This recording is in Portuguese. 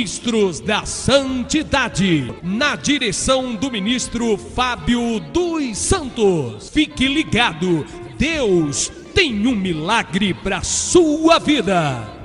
Ministros da Santidade, na direção do ministro Fábio dos Santos. Fique ligado, Deus tem um milagre para sua vida.